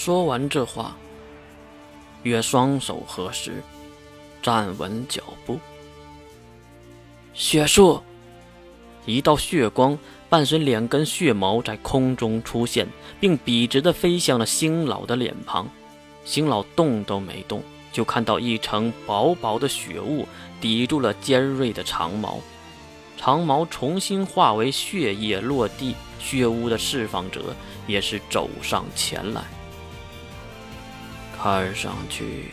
说完这话，约双手合十，站稳脚步。血术，一道血光伴随两根血毛在空中出现，并笔直的飞向了星老的脸庞。星老动都没动，就看到一层薄薄的血雾抵住了尖锐的长矛，长矛重新化为血液落地。血雾的释放者也是走上前来。看上去，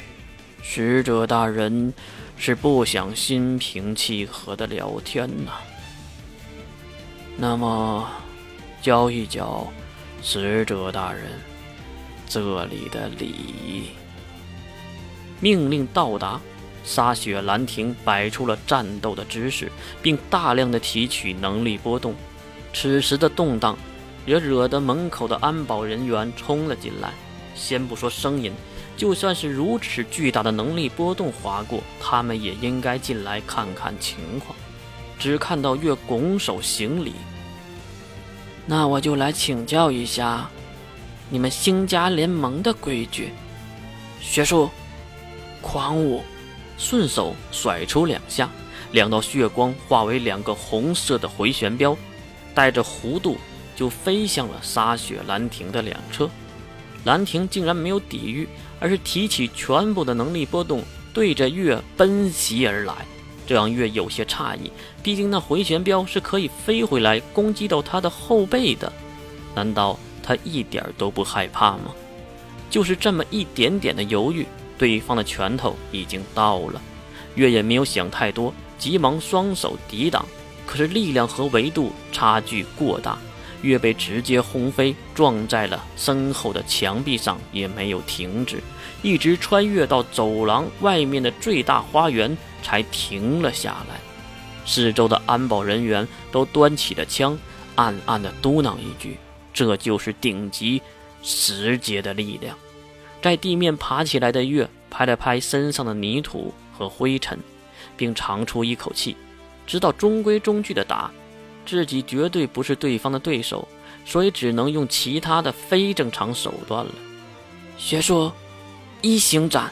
使者大人是不想心平气和的聊天呐。那么，教一教使者大人这里的礼仪。命令到达，撒雪兰亭摆出了战斗的姿势，并大量的提取能力波动。此时的动荡，也惹得门口的安保人员冲了进来。先不说声音。就算是如此巨大的能力波动划过，他们也应该进来看看情况。只看到月拱手行礼，那我就来请教一下你们星家联盟的规矩。学术，狂舞，顺手甩出两下，两道血光化为两个红色的回旋镖，带着弧度就飞向了沙雪兰亭的两侧。兰亭竟然没有抵御。而是提起全部的能力波动，对着月奔袭而来，这让月有些诧异。毕竟那回旋镖是可以飞回来攻击到他的后背的，难道他一点都不害怕吗？就是这么一点点的犹豫，对方的拳头已经到了。月也没有想太多，急忙双手抵挡，可是力量和维度差距过大。月被直接轰飞，撞在了身后的墙壁上，也没有停止，一直穿越到走廊外面的最大花园才停了下来。四周的安保人员都端起了枪，暗暗地嘟囔一句：“这就是顶级十阶的力量。”在地面爬起来的月拍了拍身上的泥土和灰尘，并长出一口气，直到中规中矩的打。自己绝对不是对方的对手，所以只能用其他的非正常手段了。学说，一行斩。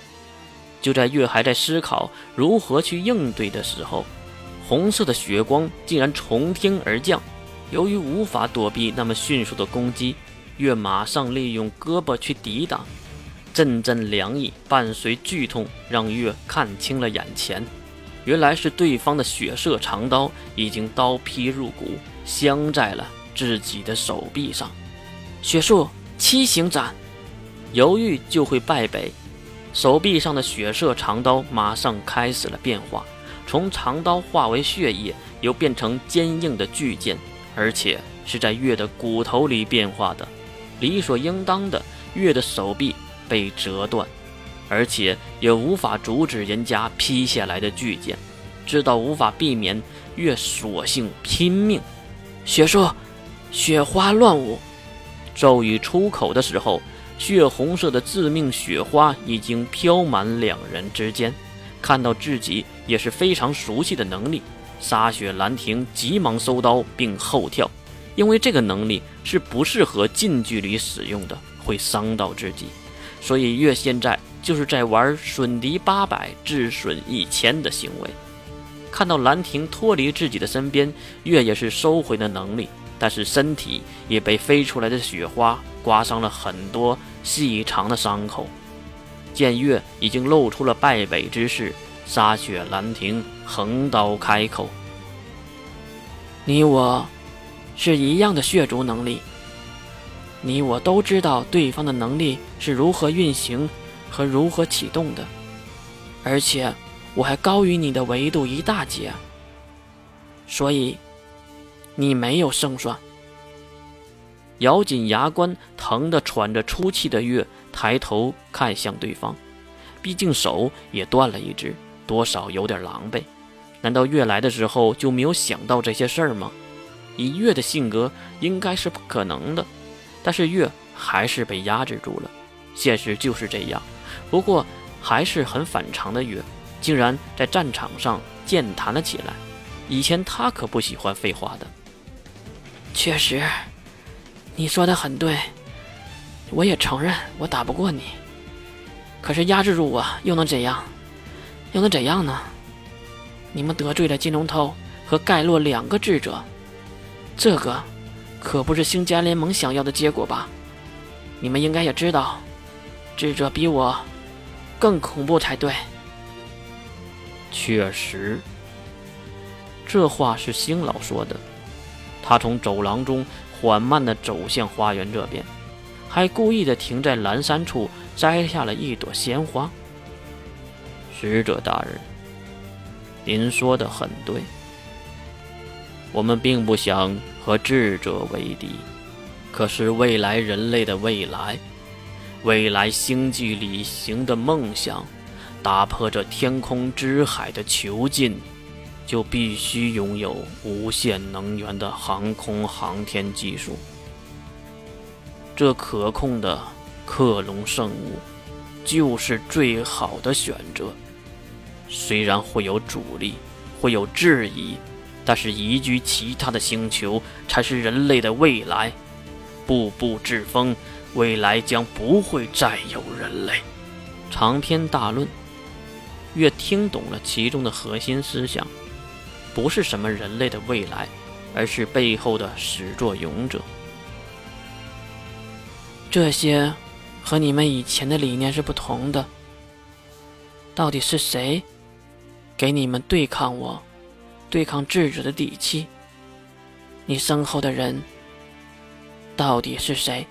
就在月还在思考如何去应对的时候，红色的血光竟然从天而降。由于无法躲避那么迅速的攻击，月马上利用胳膊去抵挡。阵阵凉意伴随剧痛，让月看清了眼前。原来是对方的血色长刀已经刀劈入骨，镶在了自己的手臂上。血术七行斩，犹豫就会败北。手臂上的血色长刀马上开始了变化，从长刀化为血液，又变成坚硬的巨剑，而且是在月的骨头里变化的。理所应当的，月的手臂被折断。而且也无法阻止人家劈下来的巨剑，知道无法避免，月索性拼命。雪说：“雪花乱舞。”咒语出口的时候，血红色的致命雪花已经飘满两人之间。看到自己也是非常熟悉的能力，撒雪兰亭急忙收刀并后跳，因为这个能力是不适合近距离使用的，会伤到自己。所以月现在。就是在玩损敌八百，自损一千的行为。看到兰亭脱离自己的身边，月也是收回了能力，但是身体也被飞出来的雪花刮伤了很多细长的伤口。见月已经露出了败北之势，沙雪兰亭横刀开口：“你我是一样的血族能力，你我都知道对方的能力是如何运行。”和如何启动的，而且我还高于你的维度一大截，所以你没有胜算。咬紧牙关，疼得喘着粗气的月抬头看向对方，毕竟手也断了一只，多少有点狼狈。难道月来的时候就没有想到这些事儿吗？以月的性格，应该是不可能的。但是月还是被压制住了，现实就是这样。不过还是很反常的月，竟然在战场上健谈了起来。以前他可不喜欢废话的。确实，你说的很对，我也承认我打不过你，可是压制住我又能怎样？又能怎样呢？你们得罪了金龙头和盖洛两个智者，这个可不是星家联盟想要的结果吧？你们应该也知道，智者比我更恐怖才对。确实，这话是星老说的。他从走廊中缓慢地走向花园这边，还故意地停在阑珊处摘下了一朵鲜花。使者大人，您说的很对，我们并不想和智者为敌，可是未来人类的未来，未来星际旅行的梦想，打破这天空之海的囚禁。就必须拥有无限能源的航空航天技术。这可控的克隆生物就是最好的选择。虽然会有阻力，会有质疑，但是移居其他的星球才是人类的未来。步步至丰，未来将不会再有人类。长篇大论，越听懂了其中的核心思想。不是什么人类的未来，而是背后的始作俑者。这些和你们以前的理念是不同的。到底是谁给你们对抗我、对抗智者的底气？你身后的人到底是谁？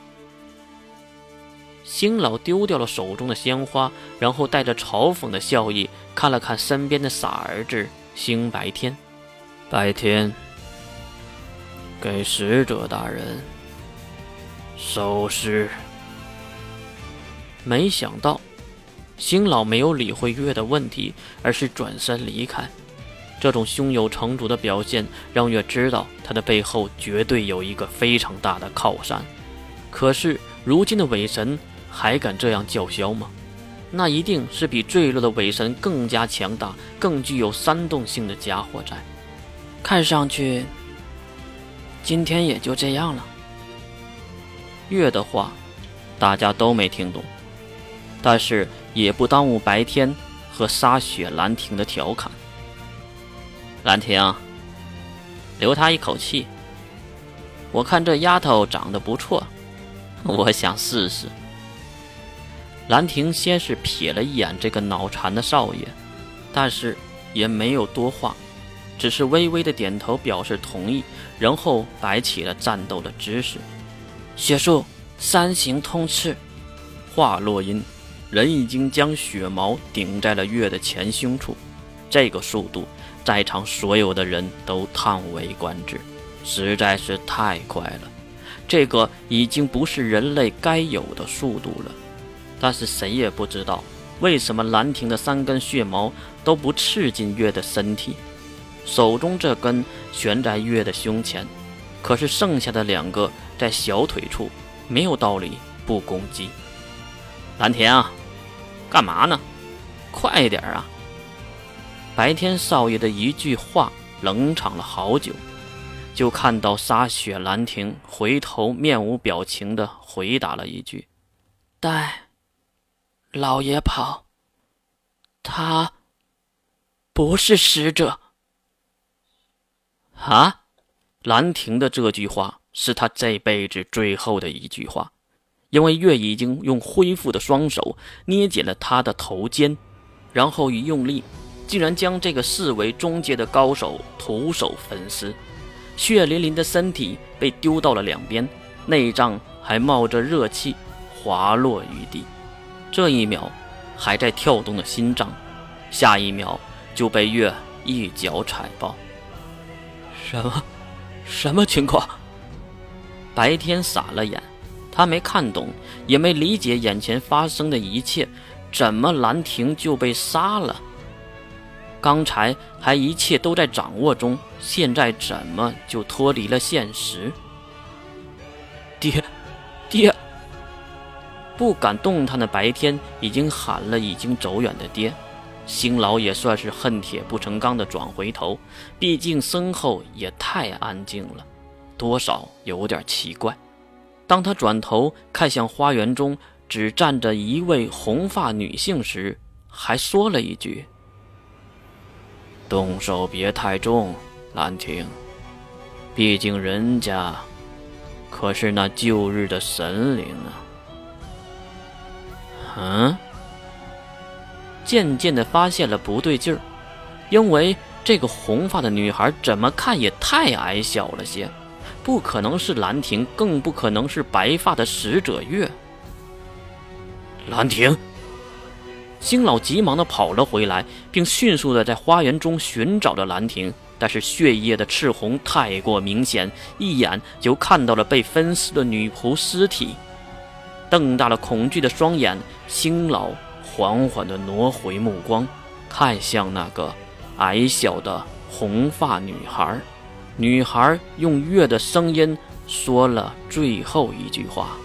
星老丢掉了手中的鲜花，然后带着嘲讽的笑意看了看身边的傻儿子星白天。白天，给使者大人收尸。没想到，星老没有理会月的问题，而是转身离开。这种胸有成竹的表现，让月知道他的背后绝对有一个非常大的靠山。可是，如今的伪神还敢这样叫嚣吗？那一定是比坠落的伪神更加强大、更具有煽动性的家伙在。看上去，今天也就这样了。月的话，大家都没听懂，但是也不耽误白天和撒雪兰亭的调侃。兰亭，留他一口气。我看这丫头长得不错，我想试试。兰亭先是瞥了一眼这个脑残的少爷，但是也没有多话。只是微微的点头表示同意，然后摆起了战斗的姿势。血术三行通吃，话落音，人已经将血矛顶在了月的前胸处。这个速度，在场所有的人都叹为观止，实在是太快了。这个已经不是人类该有的速度了。但是谁也不知道，为什么兰亭的三根血矛都不刺进月的身体。手中这根悬在月的胸前，可是剩下的两个在小腿处，没有道理不攻击。蓝田啊，干嘛呢？快点啊！白天少爷的一句话冷场了好久，就看到沙雪兰亭回头面无表情的回答了一句：“待老爷跑，他不是使者。”啊！兰亭的这句话是他这辈子最后的一句话，因为月已经用恢复的双手捏紧了他的头肩，然后一用力，竟然将这个视为中阶的高手徒手分尸，血淋淋的身体被丢到了两边，内脏还冒着热气滑落于地。这一秒还在跳动的心脏，下一秒就被月一脚踩爆。什么？什么情况？白天傻了眼，他没看懂，也没理解眼前发生的一切。怎么兰亭就被杀了？刚才还一切都在掌握中，现在怎么就脱离了现实？爹，爹！不敢动弹的白天已经喊了已经走远的爹。星老也算是恨铁不成钢的转回头，毕竟身后也太安静了，多少有点奇怪。当他转头看向花园中只站着一位红发女性时，还说了一句：“动手别太重，兰亭。毕竟人家可是那旧日的神灵啊。”嗯，渐渐的发现了不对劲儿，因为这个红发的女孩怎么看也太矮小了些，不可能是兰亭，更不可能是白发的使者月。兰亭，星老急忙的跑了回来，并迅速的在花园中寻找着兰亭，但是血液的赤红太过明显，一眼就看到了被分尸的女仆尸体。瞪大了恐惧的双眼，星老缓缓地挪回目光，看向那个矮小的红发女孩。女孩用月的声音说了最后一句话：“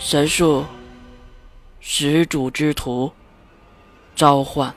神树，始祖之徒，召唤。”